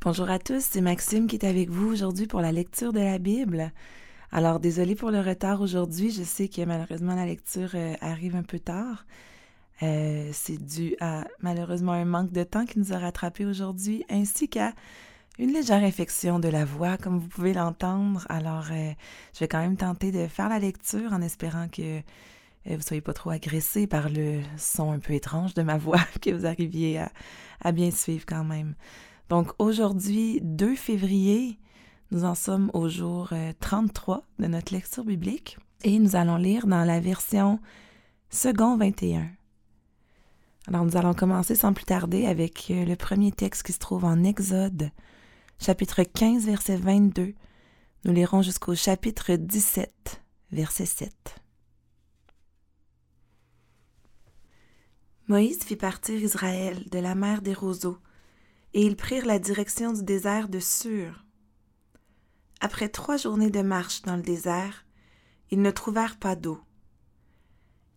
Bonjour à tous, c'est Maxime qui est avec vous aujourd'hui pour la lecture de la Bible. Alors, désolé pour le retard aujourd'hui, je sais que malheureusement la lecture euh, arrive un peu tard. Euh, c'est dû à malheureusement un manque de temps qui nous a rattrapés aujourd'hui, ainsi qu'à une légère infection de la voix, comme vous pouvez l'entendre. Alors, euh, je vais quand même tenter de faire la lecture en espérant que vous ne soyez pas trop agressé par le son un peu étrange de ma voix, que vous arriviez à bien suivre quand même. Donc aujourd'hui, 2 février, nous en sommes au jour 33 euh, de notre lecture biblique et nous allons lire dans la version second 21. Alors nous allons commencer sans plus tarder avec euh, le premier texte qui se trouve en Exode, chapitre 15, verset 22. Nous lirons jusqu'au chapitre 17, verset 7. Moïse fit partir Israël de la mer des roseaux et ils prirent la direction du désert de Sur. Après trois journées de marche dans le désert, ils ne trouvèrent pas d'eau.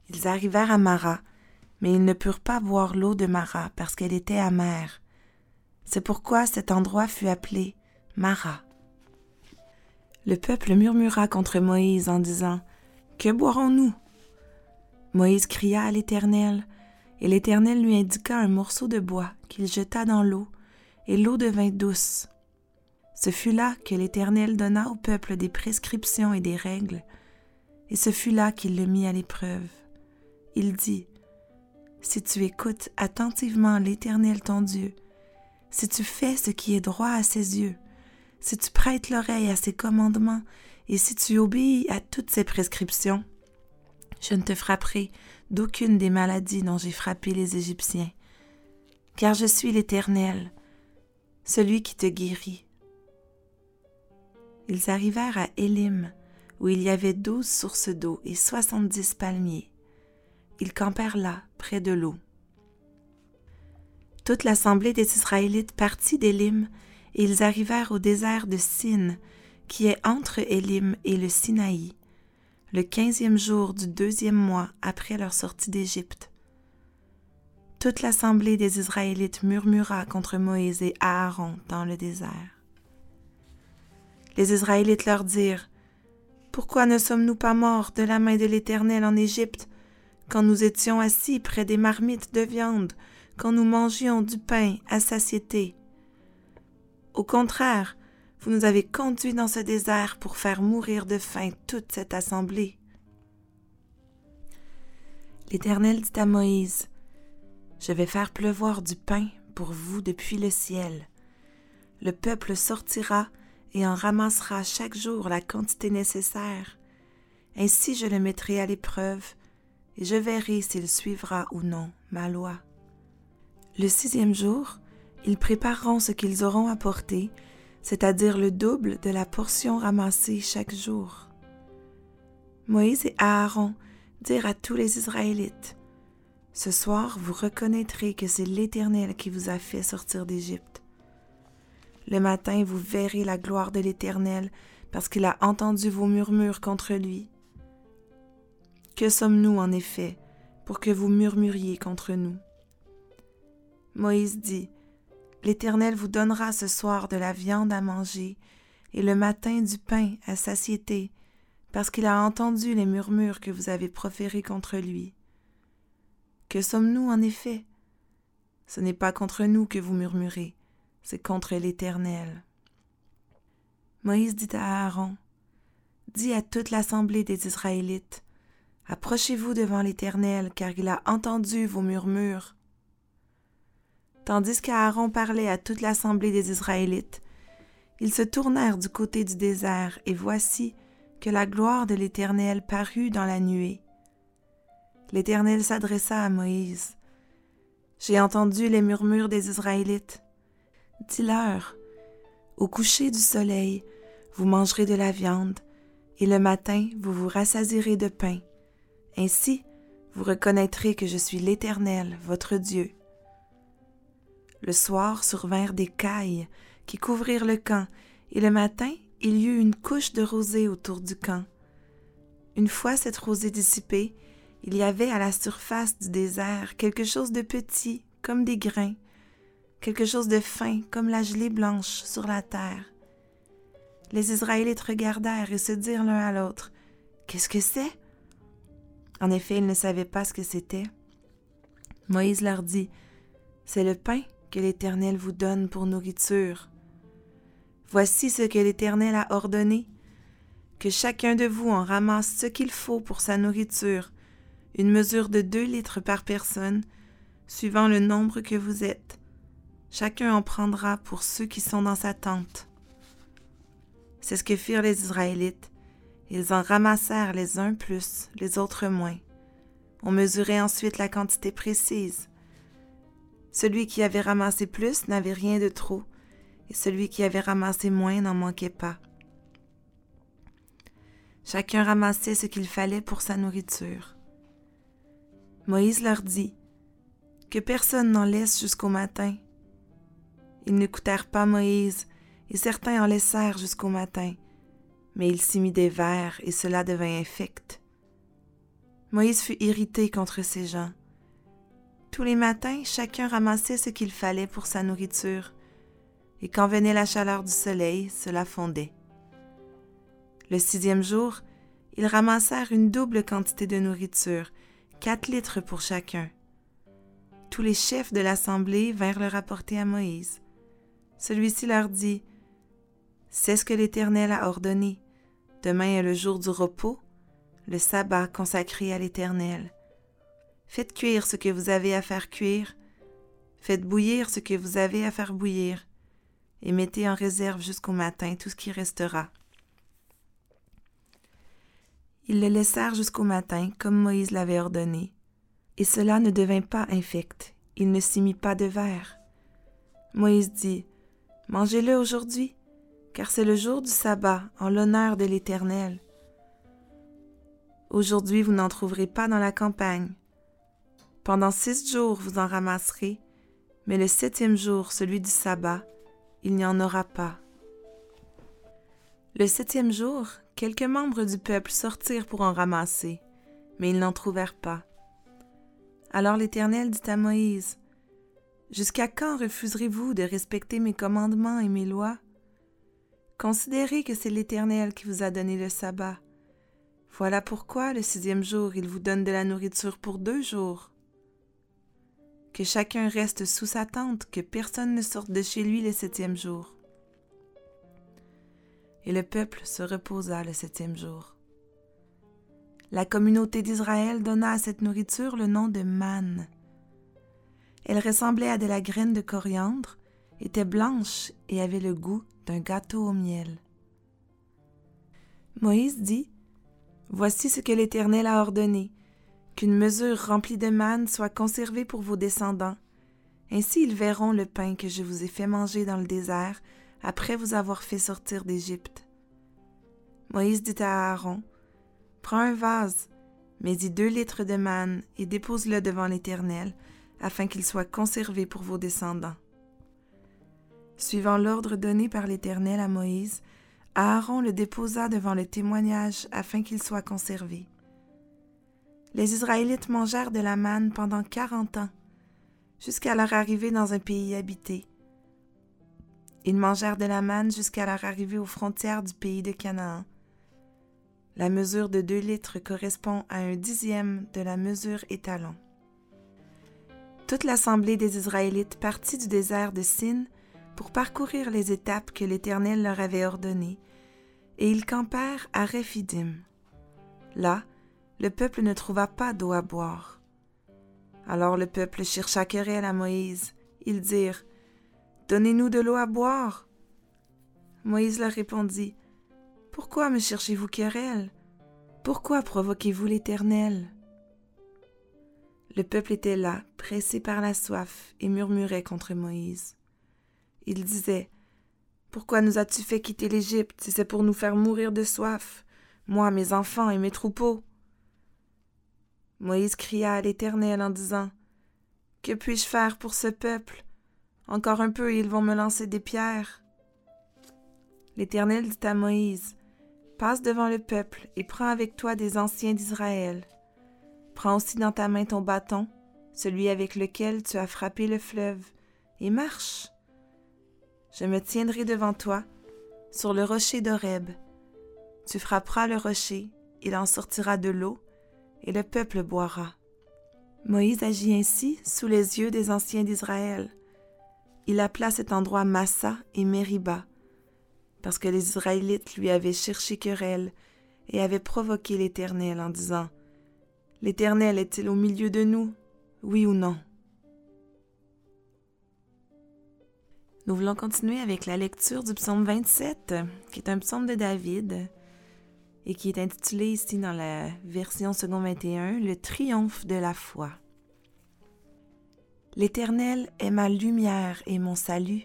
Ils arrivèrent à Mara, mais ils ne purent pas boire l'eau de Mara parce qu'elle était amère. C'est pourquoi cet endroit fut appelé Mara. Le peuple murmura contre Moïse en disant Que boirons-nous? Moïse cria à l'Éternel, et l'Éternel lui indiqua un morceau de bois qu'il jeta dans l'eau, et l'eau devint douce. Ce fut là que l'Éternel donna au peuple des prescriptions et des règles, et ce fut là qu'il le mit à l'épreuve. Il dit, Si tu écoutes attentivement l'Éternel ton Dieu, si tu fais ce qui est droit à ses yeux, si tu prêtes l'oreille à ses commandements, et si tu obéis à toutes ses prescriptions, je ne te frapperai d'aucune des maladies dont j'ai frappé les Égyptiens, car je suis l'Éternel, celui qui te guérit. Ils arrivèrent à Élim, où il y avait douze sources d'eau et soixante-dix palmiers. Ils campèrent là, près de l'eau. Toute l'assemblée des Israélites partit d'Élim, et ils arrivèrent au désert de Sin, qui est entre Élim et le Sinaï, le quinzième jour du deuxième mois après leur sortie d'Égypte. Toute l'assemblée des Israélites murmura contre Moïse et Aaron dans le désert. Les Israélites leur dirent Pourquoi ne sommes-nous pas morts de la main de l'Éternel en Égypte, quand nous étions assis près des marmites de viande, quand nous mangions du pain à satiété? Au contraire, vous nous avez conduits dans ce désert pour faire mourir de faim toute cette assemblée. L'Éternel dit à Moïse je vais faire pleuvoir du pain pour vous depuis le ciel. Le peuple sortira et en ramassera chaque jour la quantité nécessaire. Ainsi je le mettrai à l'épreuve, et je verrai s'il suivra ou non ma loi. Le sixième jour, ils prépareront ce qu'ils auront apporté, c'est-à-dire le double de la portion ramassée chaque jour. Moïse et Aaron dirent à tous les Israélites, ce soir, vous reconnaîtrez que c'est l'Éternel qui vous a fait sortir d'Égypte. Le matin, vous verrez la gloire de l'Éternel, parce qu'il a entendu vos murmures contre lui. Que sommes-nous, en effet, pour que vous murmuriez contre nous? Moïse dit, L'Éternel vous donnera ce soir de la viande à manger, et le matin du pain à satiété, parce qu'il a entendu les murmures que vous avez proférés contre lui. Que sommes-nous en effet? Ce n'est pas contre nous que vous murmurez, c'est contre l'Éternel. Moïse dit à Aaron, Dis à toute l'assemblée des Israélites, Approchez-vous devant l'Éternel, car il a entendu vos murmures. Tandis qu'Aaron parlait à toute l'assemblée des Israélites, ils se tournèrent du côté du désert, et voici que la gloire de l'Éternel parut dans la nuée. L'Éternel s'adressa à Moïse. J'ai entendu les murmures des Israélites. Dis-leur, au coucher du soleil, vous mangerez de la viande, et le matin vous vous rassasirez de pain. Ainsi, vous reconnaîtrez que je suis l'Éternel, votre Dieu. Le soir survinrent des cailles qui couvrirent le camp, et le matin il y eut une couche de rosée autour du camp. Une fois cette rosée dissipée, il y avait à la surface du désert quelque chose de petit, comme des grains, quelque chose de fin comme la gelée blanche sur la terre. Les Israélites regardèrent et se dirent l'un à l'autre Qu'est-ce que c'est En effet, ils ne savaient pas ce que c'était. Moïse leur dit C'est le pain que l'Éternel vous donne pour nourriture. Voici ce que l'Éternel a ordonné que chacun de vous en ramasse ce qu'il faut pour sa nourriture, une mesure de deux litres par personne, suivant le nombre que vous êtes. Chacun en prendra pour ceux qui sont dans sa tente. C'est ce que firent les Israélites. Ils en ramassèrent les uns plus, les autres moins. On mesurait ensuite la quantité précise. Celui qui avait ramassé plus n'avait rien de trop, et celui qui avait ramassé moins n'en manquait pas. Chacun ramassait ce qu'il fallait pour sa nourriture. Moïse leur dit Que personne n'en laisse jusqu'au matin. Ils n'écoutèrent pas Moïse, et certains en laissèrent jusqu'au matin, mais il s'y mit des vers, et cela devint infect. Moïse fut irrité contre ces gens. Tous les matins, chacun ramassait ce qu'il fallait pour sa nourriture, et quand venait la chaleur du soleil, cela fondait. Le sixième jour, ils ramassèrent une double quantité de nourriture, quatre litres pour chacun. Tous les chefs de l'assemblée vinrent le rapporter à Moïse. Celui-ci leur dit C'est ce que l'Éternel a ordonné. Demain est le jour du repos, le sabbat consacré à l'Éternel. Faites cuire ce que vous avez à faire cuire, faites bouillir ce que vous avez à faire bouillir, et mettez en réserve jusqu'au matin tout ce qui restera. Ils le laissèrent jusqu'au matin, comme Moïse l'avait ordonné. Et cela ne devint pas infect, il ne s'y mit pas de verre. Moïse dit, Mangez-le aujourd'hui, car c'est le jour du sabbat, en l'honneur de l'Éternel. Aujourd'hui vous n'en trouverez pas dans la campagne. Pendant six jours vous en ramasserez, mais le septième jour, celui du sabbat, il n'y en aura pas. Le septième jour, quelques membres du peuple sortirent pour en ramasser, mais ils n'en trouvèrent pas. Alors l'Éternel dit à Moïse, Jusqu'à quand refuserez-vous de respecter mes commandements et mes lois? Considérez que c'est l'Éternel qui vous a donné le sabbat. Voilà pourquoi le sixième jour il vous donne de la nourriture pour deux jours. Que chacun reste sous sa tente, que personne ne sorte de chez lui le septième jour et le peuple se reposa le septième jour. La communauté d'Israël donna à cette nourriture le nom de manne. Elle ressemblait à de la graine de coriandre, était blanche et avait le goût d'un gâteau au miel. Moïse dit Voici ce que l'Éternel a ordonné qu'une mesure remplie de manne soit conservée pour vos descendants. Ainsi ils verront le pain que je vous ai fait manger dans le désert après vous avoir fait sortir d'Égypte. Moïse dit à Aaron, Prends un vase, mets-y deux litres de manne et dépose-le devant l'Éternel, afin qu'il soit conservé pour vos descendants. Suivant l'ordre donné par l'Éternel à Moïse, Aaron le déposa devant le témoignage afin qu'il soit conservé. Les Israélites mangèrent de la manne pendant quarante ans, jusqu'à leur arrivée dans un pays habité, ils mangèrent de la manne jusqu'à leur arrivée aux frontières du pays de Canaan. La mesure de deux litres correspond à un dixième de la mesure étalon. Toute l'assemblée des Israélites partit du désert de Sin pour parcourir les étapes que l'Éternel leur avait ordonnées, et ils campèrent à Rephidim. Là, le peuple ne trouva pas d'eau à boire. Alors le peuple chercha querelle à Moïse. Ils dirent Donnez-nous de l'eau à boire. Moïse leur répondit, Pourquoi me cherchez-vous querelle? Pourquoi provoquez-vous l'Éternel? Le peuple était là, pressé par la soif, et murmurait contre Moïse. Il disait, Pourquoi nous as-tu fait quitter l'Égypte si c'est pour nous faire mourir de soif, moi, mes enfants et mes troupeaux? Moïse cria à l'Éternel en disant, Que puis-je faire pour ce peuple? Encore un peu et ils vont me lancer des pierres. L'Éternel dit à Moïse, Passe devant le peuple et prends avec toi des anciens d'Israël. Prends aussi dans ta main ton bâton, celui avec lequel tu as frappé le fleuve, et marche. Je me tiendrai devant toi, sur le rocher d'Horeb. Tu frapperas le rocher, il en sortira de l'eau, et le peuple boira. Moïse agit ainsi sous les yeux des anciens d'Israël. Il appela cet endroit Massa et Mériba, parce que les Israélites lui avaient cherché querelle et avaient provoqué l'Éternel en disant L'Éternel est-il au milieu de nous, oui ou non Nous voulons continuer avec la lecture du psaume 27, qui est un psaume de David et qui est intitulé ici dans la version second 21 Le triomphe de la foi. L'Éternel est ma lumière et mon salut.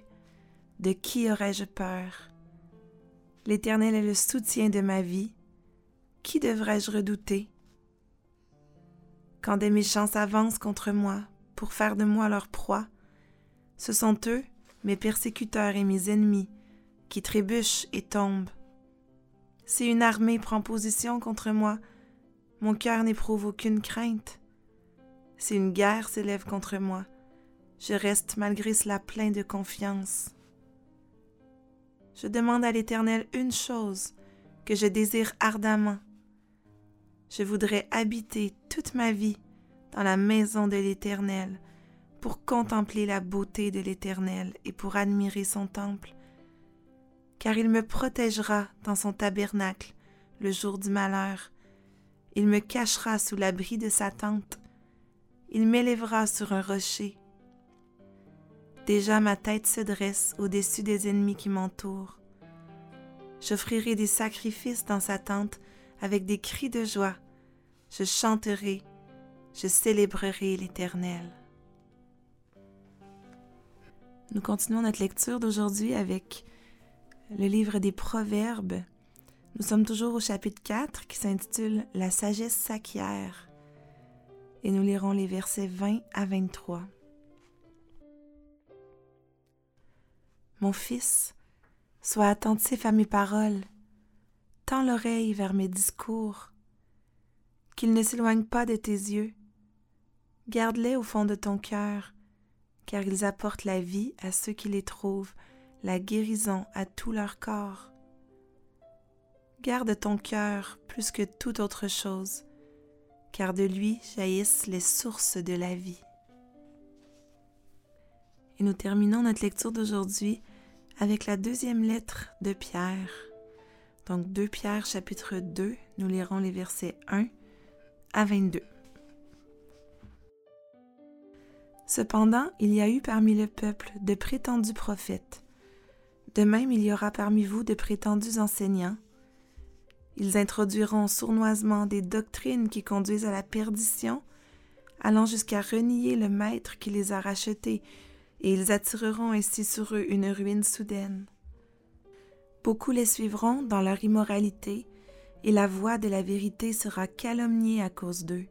De qui aurais-je peur? L'Éternel est le soutien de ma vie. Qui devrais-je redouter? Quand des méchants s'avancent contre moi pour faire de moi leur proie, ce sont eux mes persécuteurs et mes ennemis, qui trébuchent et tombent. Si une armée prend position contre moi, mon cœur n'éprouve aucune crainte. Si une guerre s'élève contre moi, je reste malgré cela plein de confiance. Je demande à l'Éternel une chose que je désire ardemment. Je voudrais habiter toute ma vie dans la maison de l'Éternel pour contempler la beauté de l'Éternel et pour admirer son temple, car il me protégera dans son tabernacle le jour du malheur, il me cachera sous l'abri de sa tente, il m'élèvera sur un rocher. Déjà ma tête se dresse au-dessus des ennemis qui m'entourent. J'offrirai des sacrifices dans sa tente avec des cris de joie. Je chanterai, je célébrerai l'Éternel. Nous continuons notre lecture d'aujourd'hui avec le livre des Proverbes. Nous sommes toujours au chapitre 4 qui s'intitule La sagesse s'acquiert et nous lirons les versets 20 à 23. Mon fils, sois attentif à mes paroles, tends l'oreille vers mes discours, qu'ils ne s'éloignent pas de tes yeux, garde-les au fond de ton cœur, car ils apportent la vie à ceux qui les trouvent, la guérison à tout leur corps. Garde ton cœur plus que toute autre chose, car de lui jaillissent les sources de la vie. Et nous terminons notre lecture d'aujourd'hui avec la deuxième lettre de Pierre. Donc 2 Pierre chapitre 2, nous lirons les versets 1 à 22. Cependant, il y a eu parmi le peuple de prétendus prophètes. De même, il y aura parmi vous de prétendus enseignants. Ils introduiront sournoisement des doctrines qui conduisent à la perdition, allant jusqu'à renier le Maître qui les a rachetés, et ils attireront ainsi sur eux une ruine soudaine. Beaucoup les suivront dans leur immoralité, et la voix de la vérité sera calomniée à cause d'eux.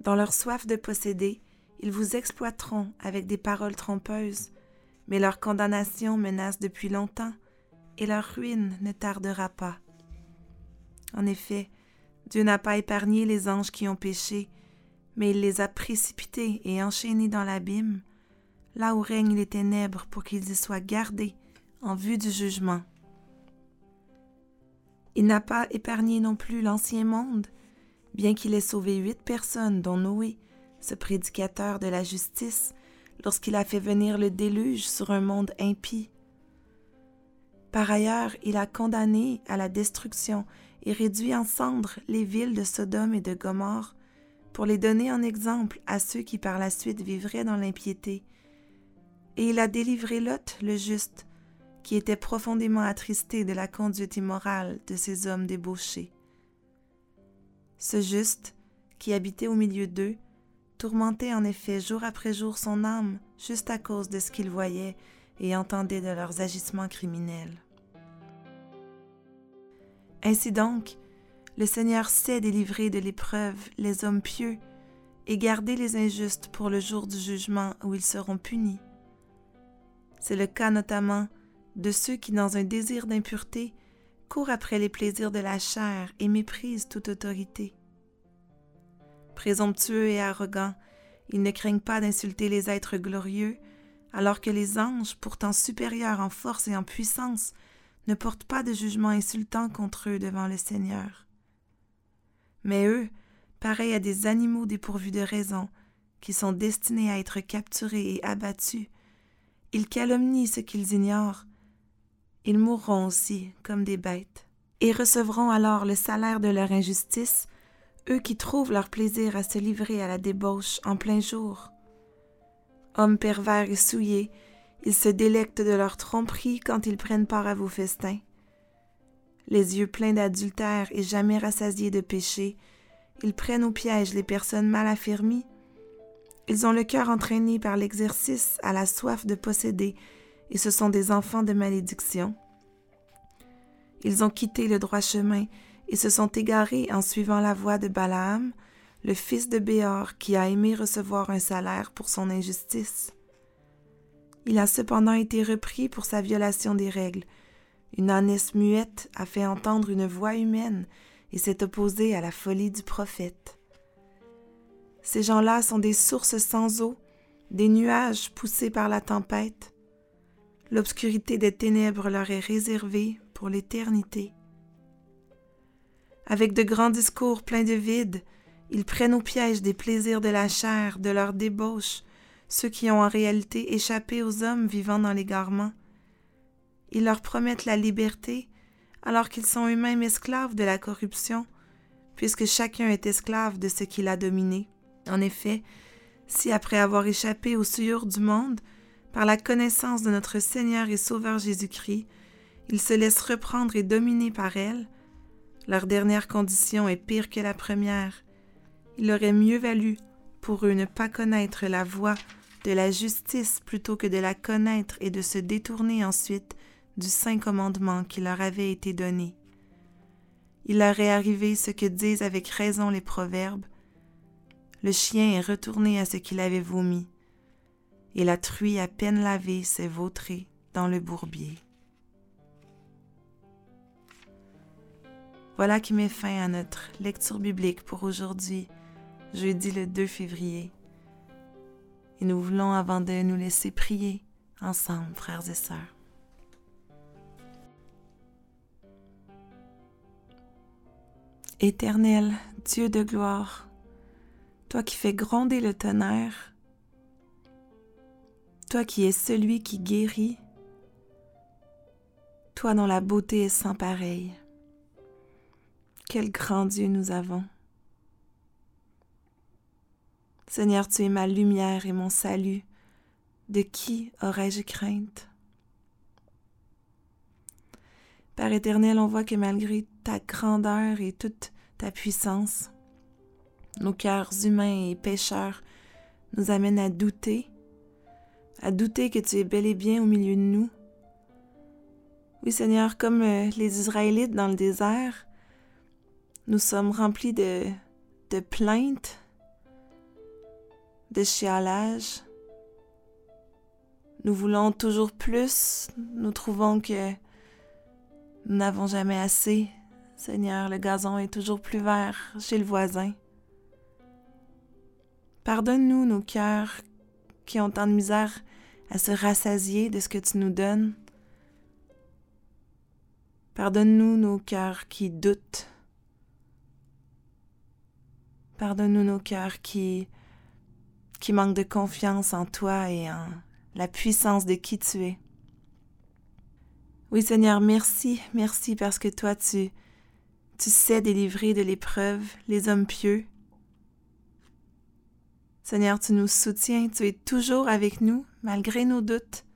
Dans leur soif de posséder, ils vous exploiteront avec des paroles trompeuses, mais leur condamnation menace depuis longtemps, et leur ruine ne tardera pas. En effet, Dieu n'a pas épargné les anges qui ont péché, mais il les a précipités et enchaînés dans l'abîme, là où règnent les ténèbres pour qu'ils y soient gardés en vue du jugement. Il n'a pas épargné non plus l'ancien monde, bien qu'il ait sauvé huit personnes, dont Noé, ce prédicateur de la justice, lorsqu'il a fait venir le déluge sur un monde impie. Par ailleurs, il a condamné à la destruction et réduit en cendres les villes de Sodome et de Gomorre pour les donner en exemple à ceux qui par la suite vivraient dans l'impiété. Et il a délivré Lot, le juste, qui était profondément attristé de la conduite immorale de ces hommes débauchés. Ce juste, qui habitait au milieu d'eux, tourmentait en effet jour après jour son âme juste à cause de ce qu'il voyait et entendait de leurs agissements criminels. Ainsi donc, le Seigneur sait délivrer de l'épreuve les hommes pieux et garder les injustes pour le jour du jugement où ils seront punis. C'est le cas notamment de ceux qui, dans un désir d'impureté, courent après les plaisirs de la chair et méprisent toute autorité. Présomptueux et arrogants, ils ne craignent pas d'insulter les êtres glorieux alors que les anges, pourtant supérieurs en force et en puissance, ne portent pas de jugement insultant contre eux devant le Seigneur. Mais eux, pareils à des animaux dépourvus de raison, qui sont destinés à être capturés et abattus, ils calomnient ce qu'ils ignorent. Ils mourront aussi comme des bêtes, et recevront alors le salaire de leur injustice, eux qui trouvent leur plaisir à se livrer à la débauche en plein jour. Hommes pervers et souillés, ils se délectent de leur tromperie quand ils prennent part à vos festins. Les yeux pleins d'adultère et jamais rassasiés de péché, ils prennent au piège les personnes mal affermies. Ils ont le cœur entraîné par l'exercice à la soif de posséder, et ce sont des enfants de malédiction. Ils ont quitté le droit chemin et se sont égarés en suivant la voie de Balaam, le fils de Béor qui a aimé recevoir un salaire pour son injustice. Il a cependant été repris pour sa violation des règles. Une ânesse muette a fait entendre une voix humaine et s'est opposée à la folie du prophète. Ces gens-là sont des sources sans eau, des nuages poussés par la tempête. L'obscurité des ténèbres leur est réservée pour l'éternité. Avec de grands discours pleins de vide, ils prennent au piège des plaisirs de la chair, de leur débauche, ceux qui ont en réalité échappé aux hommes vivant dans l'égarement. Ils leur promettent la liberté, alors qu'ils sont eux-mêmes esclaves de la corruption, puisque chacun est esclave de ce qu'il a dominé. En effet, si après avoir échappé aux souillures du monde, par la connaissance de notre Seigneur et Sauveur Jésus-Christ, ils se laissent reprendre et dominer par elle, leur dernière condition est pire que la première, il aurait mieux valu pour eux ne pas connaître la voie de la justice plutôt que de la connaître et de se détourner ensuite du saint commandement qui leur avait été donné. Il leur est arrivé ce que disent avec raison les proverbes. Le chien est retourné à ce qu'il avait vomi, et la truie à peine lavée s'est vautrée dans le bourbier. Voilà qui met fin à notre lecture biblique pour aujourd'hui jeudi le 2 février. Et nous voulons, avant de nous laisser prier ensemble, frères et sœurs. Éternel, Dieu de gloire, toi qui fais gronder le tonnerre, toi qui es celui qui guérit, toi dont la beauté est sans pareil. Quel grand Dieu nous avons. Seigneur, tu es ma lumière et mon salut. De qui aurais-je crainte? Père éternel, on voit que malgré ta grandeur et toute ta puissance, nos cœurs humains et pécheurs nous amènent à douter, à douter que tu es bel et bien au milieu de nous. Oui Seigneur, comme euh, les Israélites dans le désert, nous sommes remplis de, de plaintes, de chialage. Nous voulons toujours plus, nous trouvons que nous n'avons jamais assez. Seigneur, le gazon est toujours plus vert chez le voisin. Pardonne-nous nos cœurs qui ont tant de misère à se rassasier de ce que tu nous donnes. Pardonne-nous nos cœurs qui doutent. Pardonne-nous nos cœurs qui qui manque de confiance en toi et en la puissance de qui tu es. Oui Seigneur, merci, merci parce que toi tu, tu sais délivrer de l'épreuve les hommes pieux. Seigneur, tu nous soutiens, tu es toujours avec nous malgré nos doutes.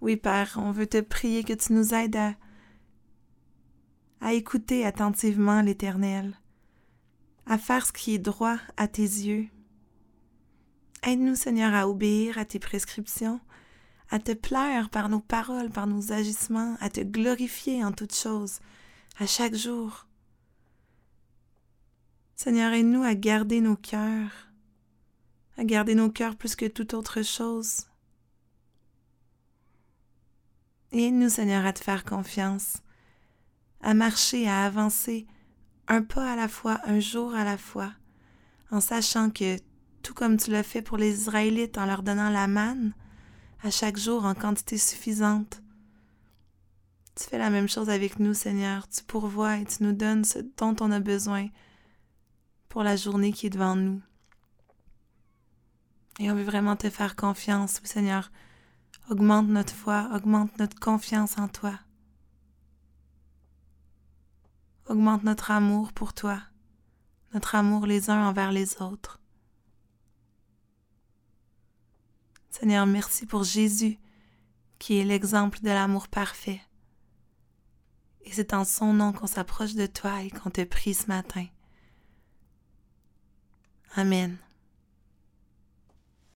Oui Père, on veut te prier que tu nous aides à, écouter attentivement l'Éternel, à faire ce qui est droit à tes yeux. Aide-nous, Seigneur, à obéir à tes prescriptions, à te plaire par nos paroles, par nos agissements, à te glorifier en toutes choses, à chaque jour. Seigneur, aide-nous à garder nos cœurs, à garder nos cœurs plus que toute autre chose. aide-nous, Seigneur, à te faire confiance, à marcher, à avancer, un pas à la fois, un jour à la fois, en sachant que tout comme tu l'as fait pour les Israélites en leur donnant la manne à chaque jour en quantité suffisante. Tu fais la même chose avec nous, Seigneur. Tu pourvois et tu nous donnes ce dont on a besoin pour la journée qui est devant nous. Et on veut vraiment te faire confiance, Seigneur. Augmente notre foi, augmente notre confiance en toi. Augmente notre amour pour toi, notre amour les uns envers les autres. Seigneur, merci pour Jésus, qui est l'exemple de l'amour parfait. Et c'est en son nom qu'on s'approche de toi et qu'on te prie ce matin. Amen.